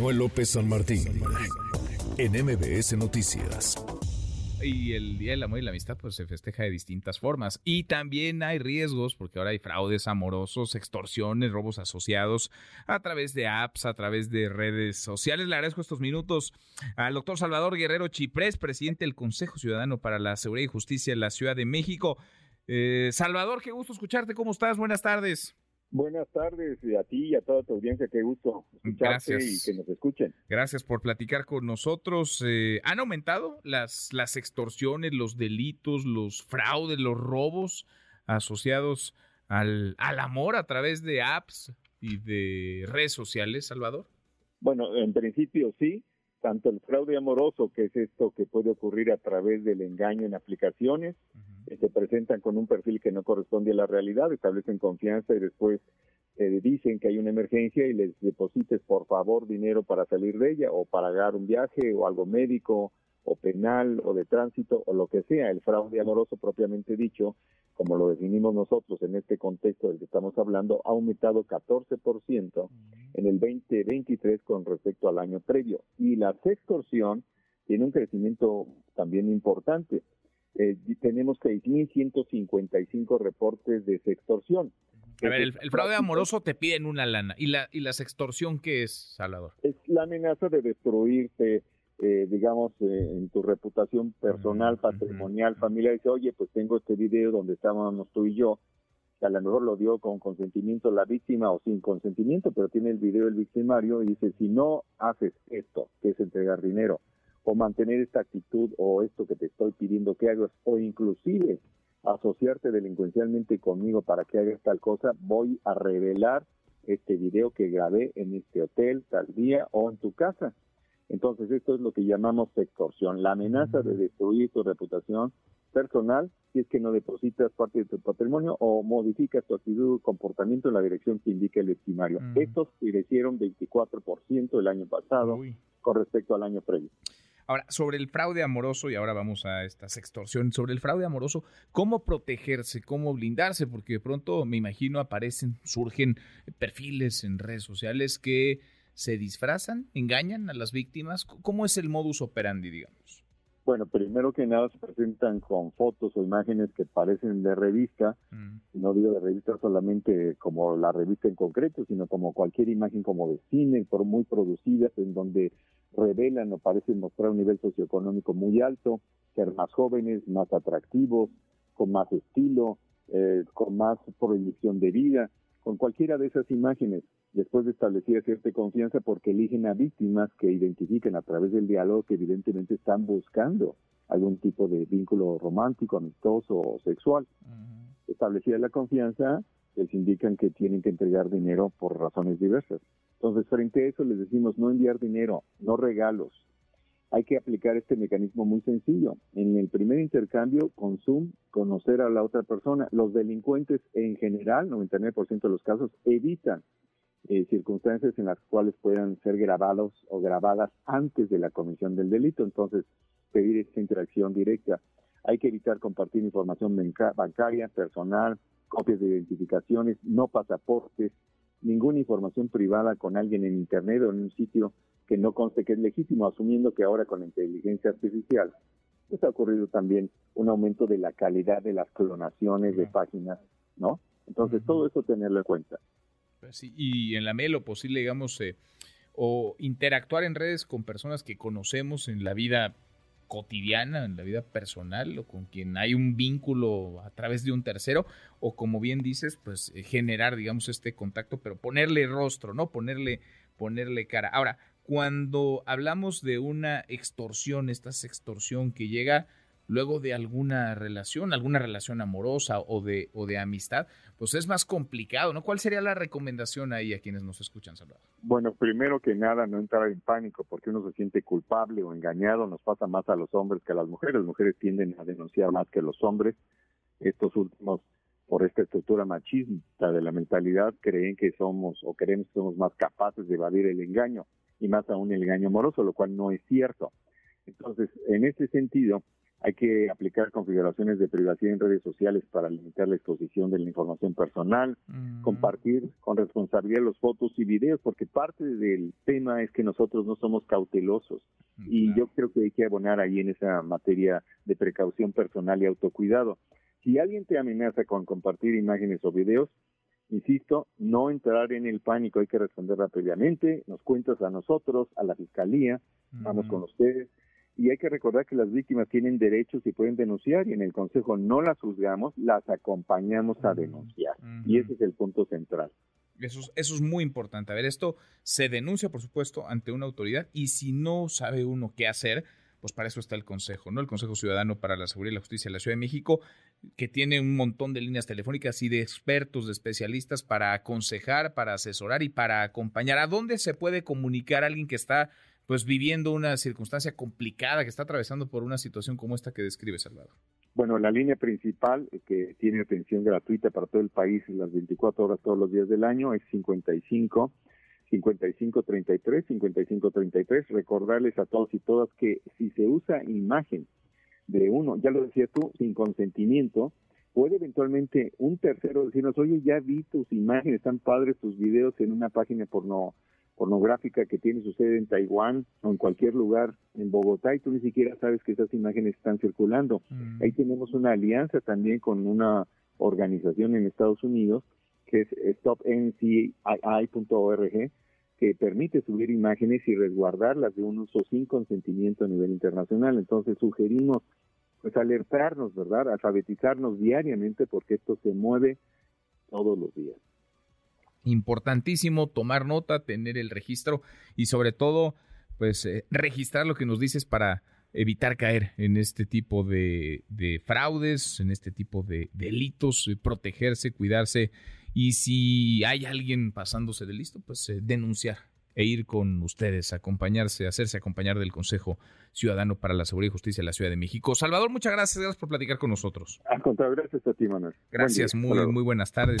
Manuel López San Martín, en MBS Noticias. Y el Día del Amor y la Amistad pues se festeja de distintas formas. Y también hay riesgos porque ahora hay fraudes amorosos, extorsiones, robos asociados a través de apps, a través de redes sociales. Le agradezco estos minutos al doctor Salvador Guerrero Chiprés, presidente del Consejo Ciudadano para la Seguridad y Justicia en la Ciudad de México. Eh, Salvador, qué gusto escucharte. ¿Cómo estás? Buenas tardes. Buenas tardes a ti y a toda tu audiencia, qué gusto escucharte y que nos escuchen. Gracias por platicar con nosotros. Eh, ¿Han aumentado las, las extorsiones, los delitos, los fraudes, los robos asociados al, al amor a través de apps y de redes sociales, Salvador? Bueno, en principio sí, tanto el fraude amoroso, que es esto que puede ocurrir a través del engaño en aplicaciones, se presentan con un perfil que no corresponde a la realidad, establecen confianza y después eh, dicen que hay una emergencia y les deposites por favor dinero para salir de ella o para pagar un viaje o algo médico o penal o de tránsito o lo que sea. El fraude amoroso propiamente dicho, como lo definimos nosotros en este contexto del que estamos hablando, ha aumentado 14% en el 2023 con respecto al año previo. Y la extorsión tiene un crecimiento también importante. Eh, tenemos 6.155 reportes de sextorsión. A ver, el, fraude amoroso te piden una lana. ¿Y la, ¿Y la sextorsión qué es, Salvador? Es la amenaza de destruirte, eh, digamos, eh, en tu reputación personal, patrimonial, familiar. Dice, oye, pues tengo este video donde estábamos tú y yo, que a lo mejor lo dio con consentimiento la víctima o sin consentimiento, pero tiene el video del victimario y dice, si no haces esto, que es entregar dinero, o mantener esta actitud o esto que te estoy pidiendo que hagas, o inclusive asociarte delincuencialmente conmigo para que hagas tal cosa, voy a revelar este video que grabé en este hotel tal día o en tu casa. Entonces, esto es lo que llamamos extorsión, la amenaza de destruir tu reputación personal si es que no depositas parte de tu patrimonio o modificas tu actitud o comportamiento en la dirección que indica el victimario. Estos crecieron 24% el año pasado con respecto al año previo. Ahora, sobre el fraude amoroso, y ahora vamos a estas extorsiones, sobre el fraude amoroso, ¿cómo protegerse, cómo blindarse? Porque de pronto, me imagino, aparecen, surgen perfiles en redes sociales que se disfrazan, engañan a las víctimas. ¿Cómo es el modus operandi, digamos? Bueno, primero que nada se presentan con fotos o imágenes que parecen de revista, mm. no digo de revista solamente como la revista en concreto, sino como cualquier imagen como de cine, por muy producidas, en donde revelan o parecen mostrar un nivel socioeconómico muy alto, ser más jóvenes, más atractivos, con más estilo, eh, con más proyección de vida, con cualquiera de esas imágenes, después de establecer cierta confianza, porque eligen a víctimas que identifiquen a través del diálogo que evidentemente están buscando algún tipo de vínculo romántico, amistoso o sexual. Establecida la confianza, les indican que tienen que entregar dinero por razones diversas. Entonces, frente a eso les decimos no enviar dinero, no regalos. Hay que aplicar este mecanismo muy sencillo. En el primer intercambio, consum, conocer a la otra persona. Los delincuentes en general, 99% de los casos, evitan eh, circunstancias en las cuales puedan ser grabados o grabadas antes de la comisión del delito. Entonces, pedir esta interacción directa. Hay que evitar compartir información bancaria, personal, copias de identificaciones, no pasaportes, ninguna información privada con alguien en Internet o en un sitio que no conste que es legítimo, asumiendo que ahora con la inteligencia artificial pues ha ocurrido también un aumento de la calidad de las clonaciones de páginas, ¿no? Entonces, todo eso tenerlo en cuenta. Pues y en la medida lo posible, digamos, eh, o interactuar en redes con personas que conocemos en la vida cotidiana, en la vida personal, o con quien hay un vínculo a través de un tercero, o como bien dices, pues eh, generar, digamos, este contacto, pero ponerle rostro, ¿no? Ponerle, ponerle cara. Ahora, cuando hablamos de una extorsión, esta extorsión que llega luego de alguna relación, alguna relación amorosa o de, o de amistad, pues es más complicado, ¿no? ¿Cuál sería la recomendación ahí a quienes nos escuchan, Salvador? Bueno, primero que nada, no entrar en pánico porque uno se siente culpable o engañado, nos pasa más a los hombres que a las mujeres, las mujeres tienden a denunciar más que los hombres, estos últimos por esta estructura machista de la mentalidad, creen que somos o creemos que somos más capaces de evadir el engaño y más aún el engaño amoroso, lo cual no es cierto. Entonces, en este sentido, hay que aplicar configuraciones de privacidad en redes sociales para limitar la exposición de la información personal, mm. compartir con responsabilidad los fotos y videos, porque parte del tema es que nosotros no somos cautelosos. Y yo creo que hay que abonar ahí en esa materia de precaución personal y autocuidado. Si alguien te amenaza con compartir imágenes o videos, insisto, no entrar en el pánico, hay que responder rápidamente, nos cuentas a nosotros, a la fiscalía, vamos con ustedes y hay que recordar que las víctimas tienen derechos y pueden denunciar y en el Consejo no las juzgamos, las acompañamos a denunciar. Y ese es el punto central. Eso es, eso es muy importante. A ver, esto se denuncia, por supuesto, ante una autoridad y si no sabe uno qué hacer, pues para eso está el Consejo, ¿no? El Consejo Ciudadano para la Seguridad y la Justicia de la Ciudad de México, que tiene un montón de líneas telefónicas y de expertos, de especialistas para aconsejar, para asesorar y para acompañar. ¿A dónde se puede comunicar alguien que está pues viviendo una circunstancia complicada, que está atravesando por una situación como esta que describe Salvador? Bueno, la línea principal eh, que tiene atención gratuita para todo el país las 24 horas todos los días del año es 55 55 33 55 33. Recordarles a todos y todas que si se usa imagen de uno, ya lo decías tú, sin consentimiento, puede eventualmente un tercero decirnos, oye, ya vi tus imágenes, están padres tus videos en una página porno pornográfica que tiene su sede en Taiwán o en cualquier lugar en Bogotá y tú ni siquiera sabes que esas imágenes están circulando. Mm. Ahí tenemos una alianza también con una organización en Estados Unidos que es stopncii.org que permite subir imágenes y resguardarlas de un uso sin consentimiento a nivel internacional. Entonces sugerimos pues alertarnos, ¿verdad? Alfabetizarnos diariamente porque esto se mueve todos los días importantísimo tomar nota, tener el registro y sobre todo, pues eh, registrar lo que nos dices para evitar caer en este tipo de, fraudes, en este tipo de delitos, eh, protegerse, cuidarse y si hay alguien pasándose de listo, pues eh, denunciar e ir con ustedes, acompañarse, hacerse acompañar del Consejo Ciudadano para la Seguridad y Justicia de la Ciudad de México. Salvador, muchas gracias, gracias por platicar con nosotros. Al contrario, gracias a ti, Manuel. Gracias, muy, muy buenas tardes